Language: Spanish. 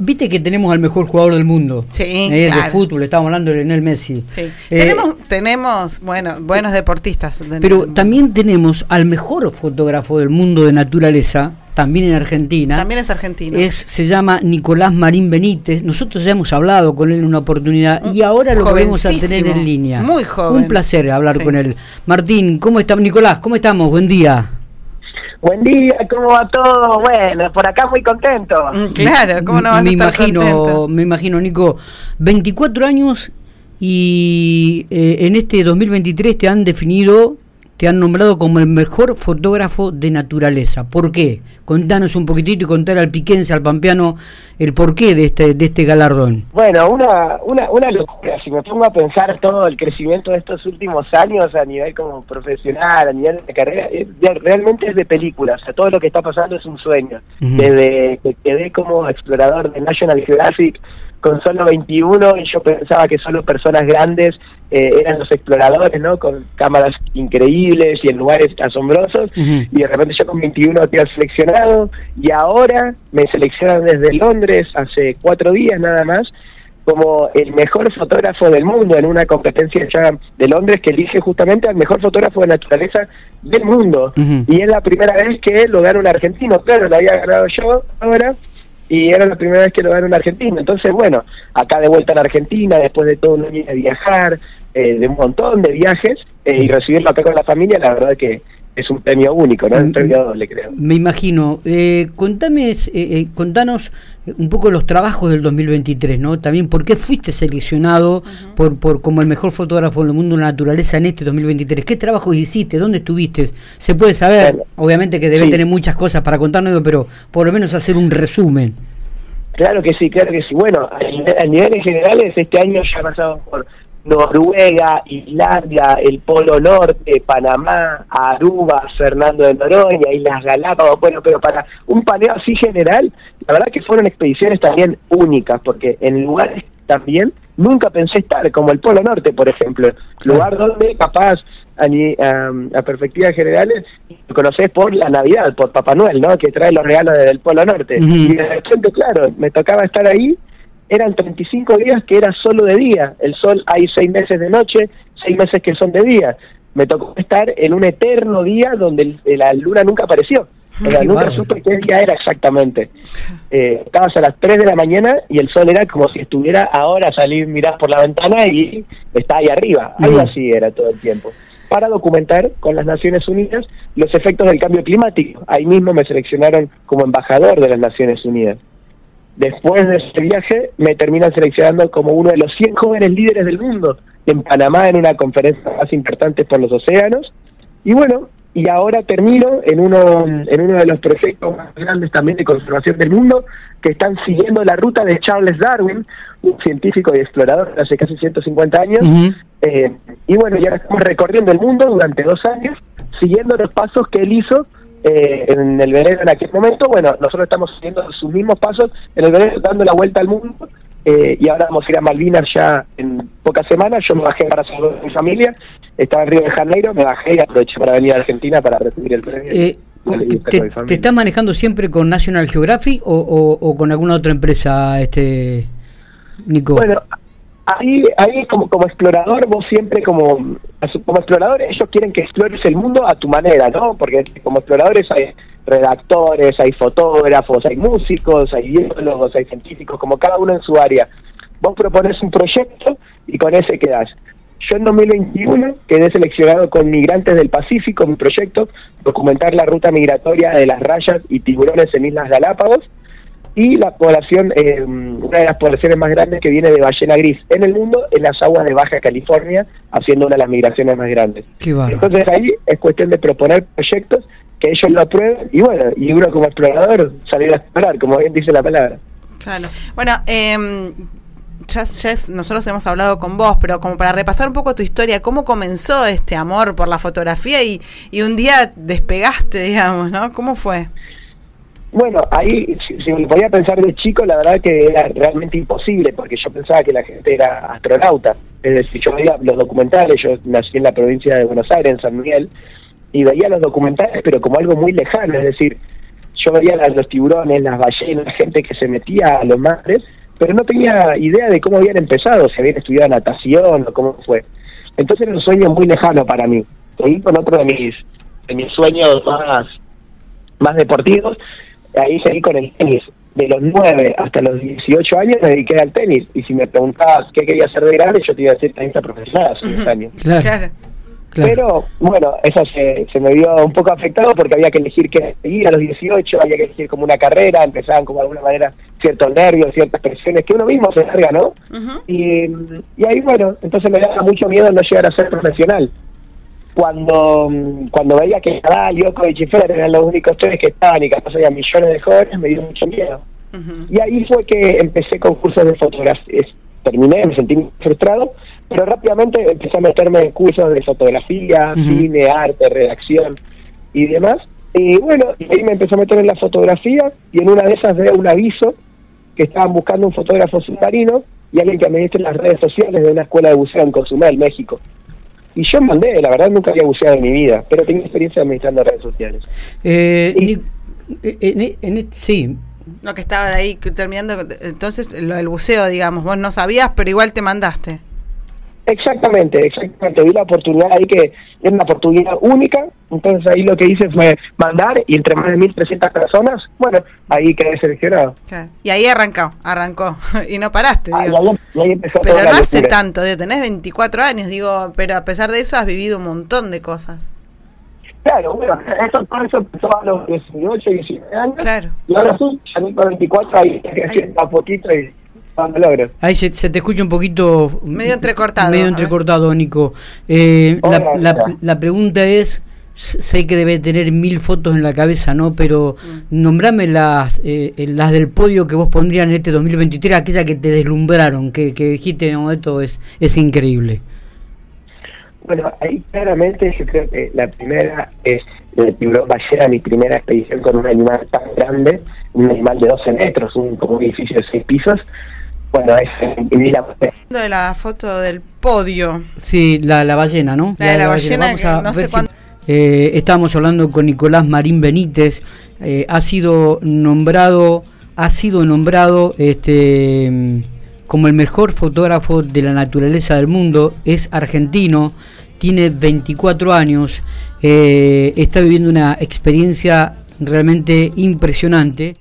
Viste que tenemos al mejor jugador del mundo. Sí, eh, claro. De fútbol, estamos hablando de Lionel Messi. Sí. Eh, tenemos, tenemos, bueno, buenos deportistas. Pero mundo. también tenemos al mejor fotógrafo del mundo de naturaleza, también en Argentina. También es argentino. Es, se llama Nicolás Marín Benítez. Nosotros ya hemos hablado con él en una oportunidad y ahora lo vamos a tener en línea. muy joven. Un placer hablar Sí. con él. Martín, ¿cómo estamos? Nicolás, ¿cómo estamos? Buen día. Buen día, ¿cómo va todo? Bueno, por acá muy contento. Mm, Claro, ¿cómo no vas me a estar imagino, contento? Me imagino, Nico. 24 años y eh, en este 2023 te han definido, te han nombrado como el mejor fotógrafo de naturaleza. ¿Por qué? Contanos un poquitito y contar al piquense, al pampeano, el porqué de este, de este galardón. Bueno, una, una, una locura. Si me pongo a pensar todo el crecimiento de estos últimos años a nivel como profesional, a nivel de carrera, es realmente es de película. O sea, todo lo que está pasando es un sueño. Ujú. Desde que quedé como explorador de National Geographic con solo 21 y yo pensaba que solo personas grandes eh, eran los exploradores, ¿no? Con cámaras increíbles y en lugares asombrosos. Y de repente yo con 21 quedo seleccionado y ahora me seleccionan desde Londres hace cuatro días nada más como el mejor fotógrafo del mundo en una competencia ya de Londres que elige justamente al mejor fotógrafo de naturaleza del mundo. Y es la primera vez que lo gana un argentino. Claro lo había ganado yo ahora y era la primera vez que lo gana un argentino. Entonces bueno acá de vuelta en Argentina después de todo un año de viajar eh, de un montón de viajes eh, y recibirlo acá con la familia la verdad que es un premio único, ¿no? Mm, Un premio doble, creo. Me imagino. Eh, contame, eh, eh, contanos un poco los trabajos del 2023, ¿no? También por qué fuiste seleccionado por, por como el mejor fotógrafo del mundo de la naturaleza en este 2023. ¿Qué trabajos hiciste? ¿Dónde estuviste? Se puede saber, Bueno, obviamente que debe sí. tener muchas cosas para contarnos, pero por lo menos hacer un resumen. Claro que sí, claro que sí. Bueno, a, nivel- a niveles generales, este año ya pasamos por Noruega, Islandia, el Polo Norte, Panamá, Aruba, Fernando de Noroña, Islas Galápagos. Bueno, pero para un paneo así general, la verdad que fueron expediciones también únicas, porque en lugares también nunca pensé estar, como el Polo Norte, por ejemplo, lugar donde capaz a, ni- a, a perspectivas generales lo conoces por la Navidad, por Papá Noel, ¿no? Que trae los regalos desde el Polo Norte. Y de repente, claro, me tocaba estar ahí, eran 35 días que era solo de día. El sol hay seis meses de noche, seis meses que son de día. Me tocó estar en un eterno día donde el- la luna nunca apareció. O sea, nunca supe qué día era exactamente. Eh, estabas a las 3 de la mañana y el sol era como si estuviera ahora salir, mirás por la ventana y está ahí arriba. Algo Ujú. así era todo el tiempo. Para documentar con las Naciones Unidas los efectos del cambio climático. Ahí mismo me seleccionaron como embajador de las Naciones Unidas. Después de ese viaje me terminan seleccionando como uno de los 100 jóvenes líderes del mundo en Panamá en una conferencia más importante por los océanos. Y bueno, y ahora termino en uno, en uno de los proyectos más grandes también de conservación del mundo que están siguiendo la ruta de Charles Darwin, un científico y explorador de hace casi 150 años. Ujú. Eh, y bueno, ya estamos recorriendo el mundo durante dos años, siguiendo los pasos que él hizo eh, en el veneno en aquel momento. Bueno, nosotros estamos siguiendo sus mismos pasos en el veneno, dando la vuelta al mundo. eh, y ahora vamos a ir a Malvinas ya en pocas semanas. Yo me bajé para saludar a mi familia. Estaba en Río de Janeiro, me bajé y aproveché para venir a Argentina para recibir el premio. Eh, te, estás manejando siempre con National Geographic o, o- o con alguna otra empresa, este Nico? Bueno, ahí, ahí como, como explorador, vos siempre como, como explorador, ellos quieren que explores el mundo a tu manera, ¿no? Porque como exploradores hay redactores, hay fotógrafos, hay músicos, hay biólogos, hay científicos, como cada uno en su área. Vos propones un proyecto y con ese quedás. Yo en 2021 quedé seleccionado con Migrantes del Pacífico, mi proyecto, documentar la ruta migratoria de las rayas y tiburones en Islas Galápagos y la población, eh, una de las poblaciones más grandes que viene de ballena gris en el mundo, en las aguas de Baja California, haciendo una de las migraciones más grandes. Entonces ahí es cuestión de proponer proyectos que ellos lo aprueben y bueno, y uno como explorador salir a explorar, como bien dice la palabra. Claro. Bueno, eh, ya, ya nosotros hemos hablado con vos, pero como para repasar un poco tu historia, ¿cómo comenzó este amor por la fotografía y, y un día despegaste, digamos, ¿no? ¿Cómo fue? Bueno, ahí, si, si me podía pensar de chico, la verdad que era realmente imposible, porque yo pensaba que la gente era astronauta. Es decir, yo veía los documentales, yo nací en la provincia de Buenos Aires, en San Miguel, y veía los documentales, pero como algo muy lejano. Es decir, yo veía a los tiburones, las ballenas, gente que se metía a los mares, pero no tenía idea de cómo habían empezado, si habían estudiado natación o cómo fue. Entonces era un sueño muy lejano para mí. Seguí con otro de mis, de mis sueños más, más deportivos, ahí seguí con el tenis. De los 9 hasta los 18 años me dediqué al tenis. Y si me preguntabas qué quería hacer de grande, yo te iba a decir tenista profesional hace unos años. Claro, Claro. Pero bueno, eso se, se me vio un poco afectado porque había que elegir qué seguir a los 18, había que elegir como una carrera, empezaban como de alguna manera ciertos nervios, ciertas presiones que uno mismo se larga, ¿no? Y, y ahí, bueno, entonces me daba mucho miedo no llegar a ser profesional. Cuando mm, cuando veía que Nadal, Djokovic y Federer eran los únicos tres que estaban y capaz había millones de jóvenes, me dio mucho miedo. Y ahí fue que empecé con cursos de fotografía. Terminé, me sentí frustrado, pero rápidamente empecé a meterme en cursos de fotografía, cine, arte, redacción y demás. Y bueno, ahí me empecé a meter en la fotografía y en una de esas veo un aviso que estaban buscando un fotógrafo submarino y alguien que administre las redes sociales de una escuela de buceo en Cozumel, México. Y yo mandé, la verdad nunca había buceado en mi vida, pero tenía experiencia administrando redes sociales. Eh, Y- eh, en- en- sí, Lo que estaba de ahí terminando, entonces lo del buceo, digamos, vos no sabías, pero igual te mandaste. Exactamente, exactamente. Vi la oportunidad ahí que era una oportunidad única. Entonces ahí lo que hice fue mandar y entre más de 1.300 personas, bueno, ahí quedé seleccionado. Claro. Y ahí arrancó, arrancó. y no paraste, Ah, y, digo. ahí, y ahí empezó Pero no hace locura. tanto, digo, tenés 24 años, digo, pero a pesar de eso has vivido un montón de cosas. Claro, bueno, eso, todo eso empezó a los 18, 19 años. Claro. Y ahora sí, ya con 24 ahí creciendo a poquito y cuando logro. ahí se, se te escucha un poquito... Medio entrecortado, Medio entrecortado, Nico. Eh, la, Hola, la- hola. la pregunta es, sé que debe tener mil fotos en la cabeza, ¿no? Pero Mm. nombrame las, eh, eh, las del podio que vos pondrías en este 2023, aquellas que te deslumbraron, que, que dijiste, no, esto es, es increíble. Bueno, ahí claramente yo creo que la primera es el tiburón ballena, mi primera expedición con un animal tan grande, un animal de 12 metros, un, como un edificio de 6 pisos. Bueno, es y vi la de la foto del podio. Sí, la, la ballena, ¿no? La de la ballena, que no sé ver si- cuánto- eh, estábamos hablando con Nicolás Marín Benítez. eh, ha sido nombrado, ha sido nombrado este como el mejor fotógrafo de la naturaleza del mundo. Es argentino, tiene 24 años, eh, está viviendo una experiencia realmente impresionante.